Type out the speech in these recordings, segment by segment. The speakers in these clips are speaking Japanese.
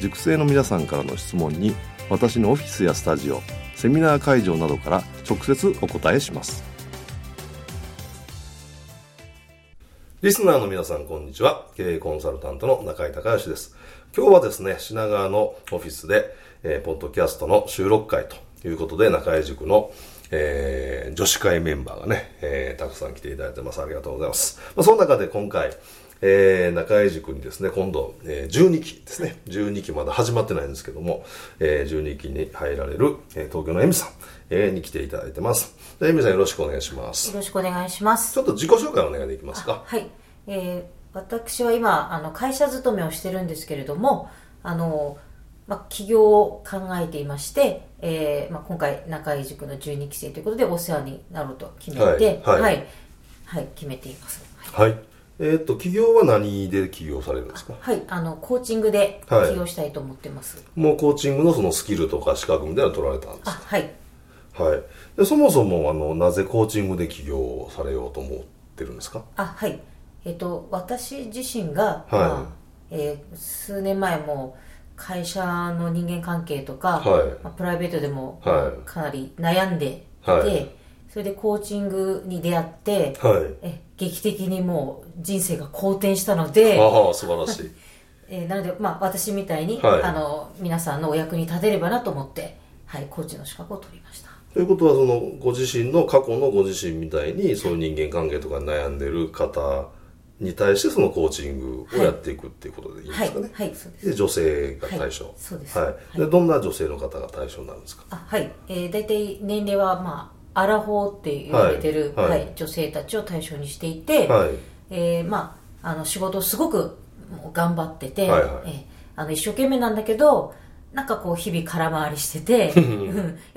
塾生の皆さんからの質問に私のオフィスやスタジオセミナー会場などから直接お答えしますリスナーの皆さんこんにちは経営コンサルタントの中井隆義です今日はですね品川のオフィスで、えー、ポッドキャストの収録会ということで中井塾のえー、女子会メンバーがね、えー、たくさん来ていただいてます。ありがとうございます。まあ、その中で今回、えー、中井塾にですね、今度、えー、12期ですね、12期まだ始まってないんですけども、えー、12期に入られる、えー、東京のエミさん、えー、に来ていただいてます。エミさんよろしくお願いします。よろしくお願いします。ちょっと自己紹介お願いできますか？はい。えー、私は今、あの、会社勤めをしてるんですけれども、あの、まあ、起業を考えていまして、えーまあ、今回中井塾の12期生ということでお世話になると決めて、はい、はいはい、はい、決めています。はい、はいえっ、ー、と、起業は何で起業されるんですか？はい、あの、コーチングで起業したいと思ってます。はい、もうコーチングのそのスキルとか資格みたいなの取られたんですか？はい。はい。でそもそも、あの、なぜコーチングで起業されようと思ってるんですか？あ、はい。えっ、ー、と、私自身が、はい、まあ、えー、数年前も、会社の人間関係とか、はい、まあ、プライベートでもかなり悩んでいて、はい、それでコーチングに出会って、はい、え劇的にもう人生が好転したのでああ素晴らしい、えー、なので、まあ、私みたいに、あの皆さんのお役に立てればなと思って、はい、コーチの資格を取りましたということはそのご自身の過去のご自身みたいにそういう人間関係とか悩んでる方に対してそのコーチングをやっていくっていうことでいいんですかね。はい、はい、そうです。で、女性が対象。はい、そうです。はい。で、どんな女性の方が対象になるんですか？あはい。えー、大体年齢は、まあ、アラフォーって言われてる、はい、はい、女性たちを対象にしていて、はい、えー、まあ、あの、仕事をすごく頑張ってて、はいはい、えー、あの、一生懸命なんだけど、なんかこう、日々空回りしてて、やっ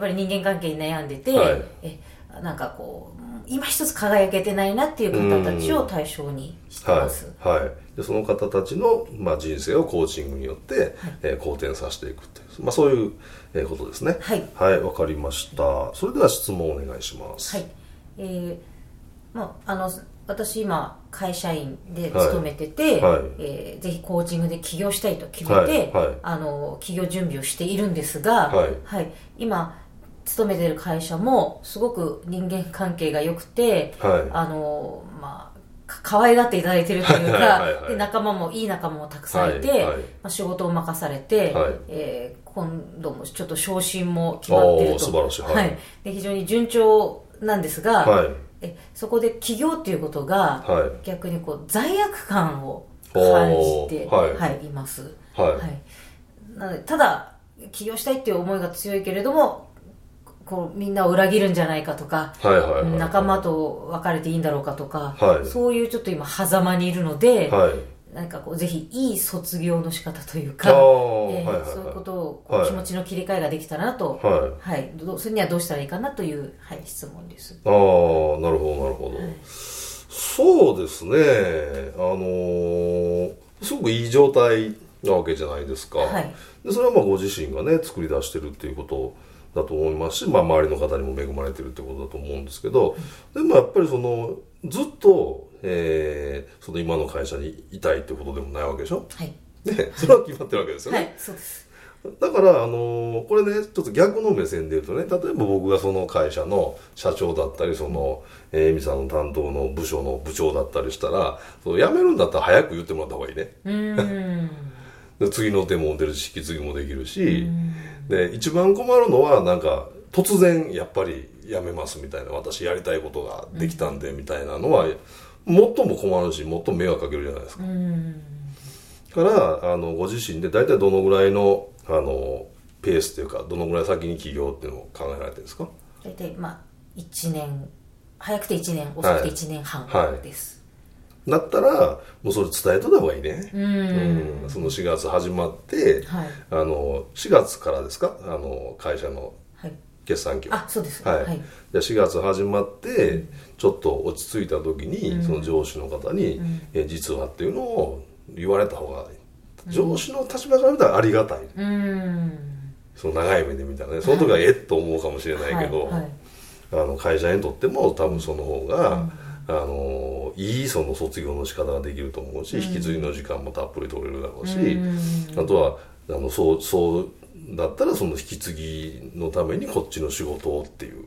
ぱり人間関係に悩んでて、はい、えなんかこう、今一つ輝けてないなっていう方たちを対象にしてます。はい、はい、でその方たちの、まあ、人生をコーチングによって、はい、えー、好転させていくという、まあ、そういう、えー、ことですね。はい。はい、わかりました。それでは質問お願いします。はい。えー、まあ、あの、私今会社員で勤めてて、はい、えー、ぜひコーチングで起業したいと決めて、はいはい、あの起業準備をしているんですが、はい今勤めてる会社もすごく人間関係が良くて、はい、あのまあ可愛がっていただいてるというかはい、で仲間もいい仲間もたくさんいて、はいはい、まあ、仕事を任されて、はい、えー、今度もちょっと昇進も決まってると。素晴らしい、はい、で非常に順調なんですが、はい、えそこで起業っていうことが、逆にこう罪悪感を感じて、はい。います、はい。なのでただ起業したいっていう思いが強いけれどもこうみんなを裏切るんじゃないかとか、仲間と別れていいんだろうかとか、はい、そういうちょっと今狭間にいるので、はい、なんかこうぜひいい卒業の仕方というか、えー、そういうことをこう気持ちの切り替えができたらなと、はい。はい、それにはどうしたらいいかなという、はい、質問です。ああなるほどなるほど、そうですね。あのー、すごくいい状態なわけじゃないですか、はい、でそれはまあご自身がね作り出してるっていうことだと思いますし、まあ、周りの方にも恵まれてるってことだと思うんですけど、でもやっぱりそのずっと、えー、その今の会社にいたいってことでもないわけでしょ？はい。ねそれは決まってるわけですよね、はい、そうです。だから、あのー、これね、ちょっと逆の目線で言うとね、例えば僕がその会社の社長だったり、その、えー、エミさんの担当の部署の部長だったりしたら、その辞めるんだったら早く言ってもらった方がいいね。次の手も出るし引き継ぎもできるし、で一番困るのはなんか突然やっぱりやめますみたいな私やりたいことができたんでみたいなのは、最も困るし最も迷惑かけるじゃないですか。からあのご自身で大体どのぐらいのあのペースというかどのぐらい先に起業っていうのを考えられてるんですか？大体まあ1年早くて1年遅くて1年半です、はい。はい、だったらもうそれ伝えといた方がいいね。うん。その4月始まって、はい、あの4月からですか？あの会社の決算期あそうです。はい、はい、じゃ4月始まって、ちょっと落ち着いた時に、うん、その上司の方に、うん、え実はっていうのを言われた方が上司の立場から見たらありがたい、うん、その長い目で見たらねその時はえっと思うかもしれないけど、はい。はい、あの会社にとっても多分その方が、あのいいその卒業の仕方ができると思うし、引き継ぎの時間もたっぷり取れるだろうし、あとはあのそうそうだったらその引き継ぎのためにこっちの仕事をっていう、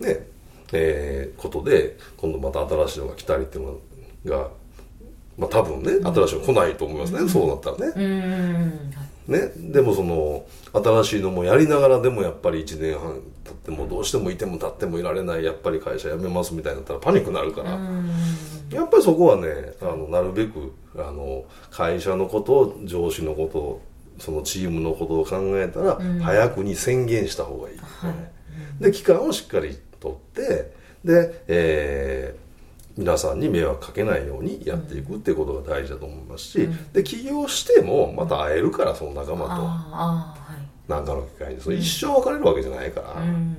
ねえー、ことで今度また新しいのが来たりっていうのがまあ多分ね新しいの来ないと思いますね、そうなったらね。ね、でもその新しいのもやりながらでもやっぱり1年半経ってもどうしてもいても立ってもいられないやっぱり会社辞めますみたいになったらパニックになるから。やっぱりそこはねあのなるべくあの会社のこと上司のことそのチームのことを考えたら、早くに宣言した方がいい、はい、で期間をしっかりとってで、えー皆さんに迷惑かけないようにやっていくっていうことが大事だと思いますし、うん、で起業してもまた会えるからその仲間と。何かの機会にその一生別れるわけじゃないから、うん、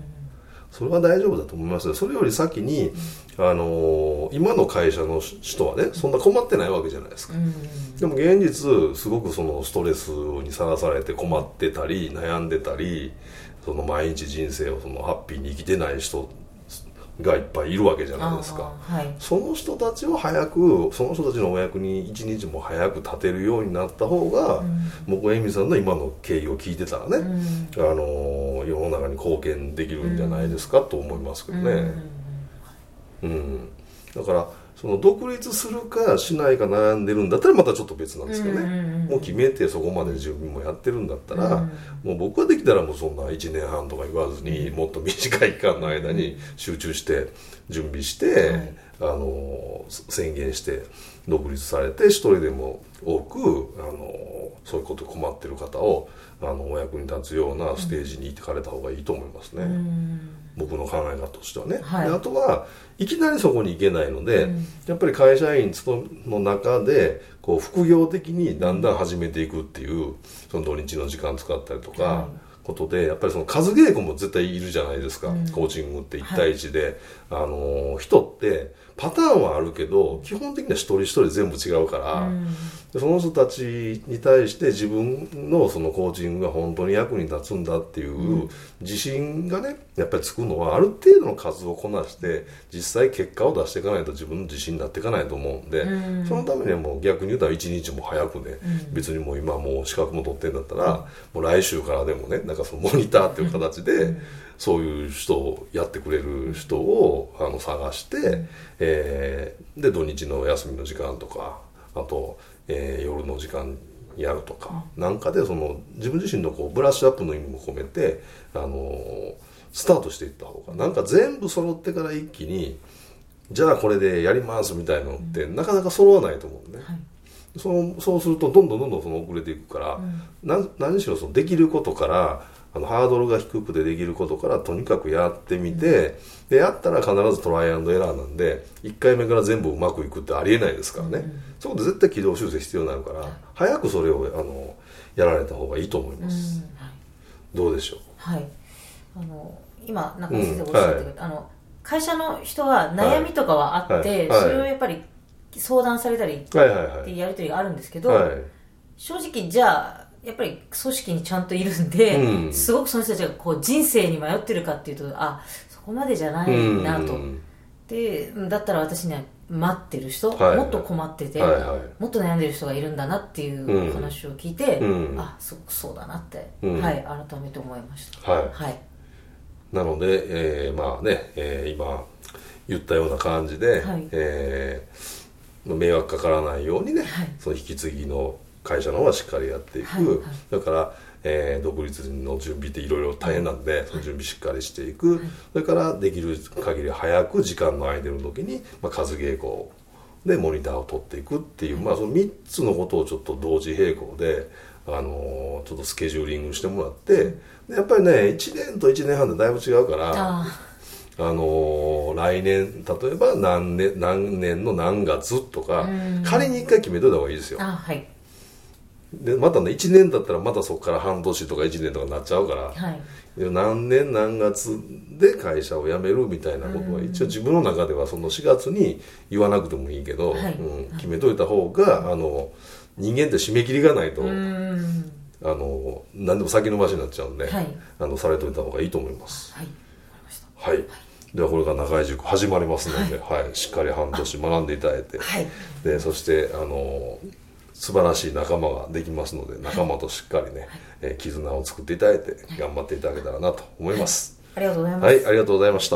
それは大丈夫だと思いますそれより先に、あのー、今の会社の人はねそんな困ってないわけじゃないですか、うん、でも現実すごくそのストレスにさらされて困ってたり悩んでたりその毎日人生をそのハッピーに生きてない人がいっぱいいるわけじゃないですか、はい、その人たちを早くその人たちのお役に一日も早く立てるようになった方が、うん、僕は恵美さんの今の経緯を聞いてたらね、うん、あの世の中に貢献できるんじゃないですかと思いますけどね、うん、うん、だからその独立するかしないか悩んでるんだったらまたちょっと別なんですけどね、もう決めてそこまで準備もやってるんだったら、うん、もう僕はできたらもうそんな1年半とか言わずにもっと短い期間の間に集中して準備して、あの宣言して独立されて一人でも多くあのそういうこと困ってる方をあのお役に立つようなステージに行かれた方がいいと思いますね、うん、僕の考え方としてはね、はい、あとはいきなりそこに行けないので、うん、やっぱり会社員の中でこう副業的にだんだん始めていくっていうその土日の時間使ったりとか、ことでやっぱりその数稽古も絶対いるじゃないですか、うん、コーチングって1対1で、はい、あの人ってパターンはあるけど基本的には一人一人全部違うから、うん、その人たちに対して自分のそのコーチングが本当に役に立つんだっていう自信がねやっぱりつくのはある程度の数をこなして実際結果を出していかないと自分の自信になっていかないと思うんで、うん、そのためにはもう逆に言うたら一日も早くね、うん、別にもう今もう資格も取ってんだったら、もう来週からでもねなんかそのモニターっていう形で、そういう人をやってくれる人をあの探して、えー、で土日の休みの時間とかあと、えー、夜の時間やるとか、なんかでその自分自身のこうブラッシュアップの意味も込めて、あのー、スタートしていった方がなんか全部揃ってから一気にじゃあこれでやりますみたいなのって、なかなか揃わないと思うね。はい。そうそうするとどんどんどんどんその遅れていくから、うん、何しろそのできることからあのハードルが低くてできることからとにかくやってみて、でやったら必ずトライアンドエラーなんで1回目から全部うまくいくってありえないですからね、うん、そこで絶対軌道修正必要になるから早くそれをあのやられた方がいいと思います、うん。はい、どうでしょう？はいあの今中井先生おっしゃってくれた、あの会社の人は悩みとかはあって、はいはい、それをやっぱり相談されたりってやり取りがあるんですけど、正直じゃあやっぱり組織にちゃんといるんで、うん、すごくその人たちがこう人生に迷ってるかっていうとあそこまでじゃないなと、うん、でだったら私には待ってる人、はい、もっと困ってて、はいはい、もっと悩んでる人がいるんだなっていう話を聞いて、うん、あすごくそうだなって、はい改めて思いました、はい、はい、なので、えー、まあね、えー、今言ったような感じで、はい、えー、迷惑かからないようにね、はい、その引き継ぎの会社の方はしっかりやっていく、はいはい、だからえー、独立の準備っていろいろ大変なんで、その準備しっかりしていく、それからできる限り早く時間の空いてる時に、まあ、数稽古でモニターを取っていくっていう、まあ、その3つのことをちょっと同時並行で、あのー、ちょっとスケジューリングしてもらってやっぱりね1年と1年半でだいぶ違うから。あのー、来年例えば何年何年の何月とか仮に1回決めといた方がいいですよ。はい。でまたね1年だったらまたそこから半年とか1年とかになっちゃうから、はい、何年何月で会社を辞めるみたいなことは一応自分の中ではその4月に言わなくてもいいけど、はい、うん、決めといた方があの人間って締め切りがないと。あの何でも先延ばしになっちゃうんで、はい、あのされといた方がいいと思います。はい、はい、ではこれから中井塾始まりますので、はい。しっかり半年学んでいただいて、でそしてあの素晴らしい仲間ができますので仲間としっかりね、はい、えー、絆を作っていただいて頑張っていただけたらなと思います、はい、ありがとうございます。はい。ありがとうございました、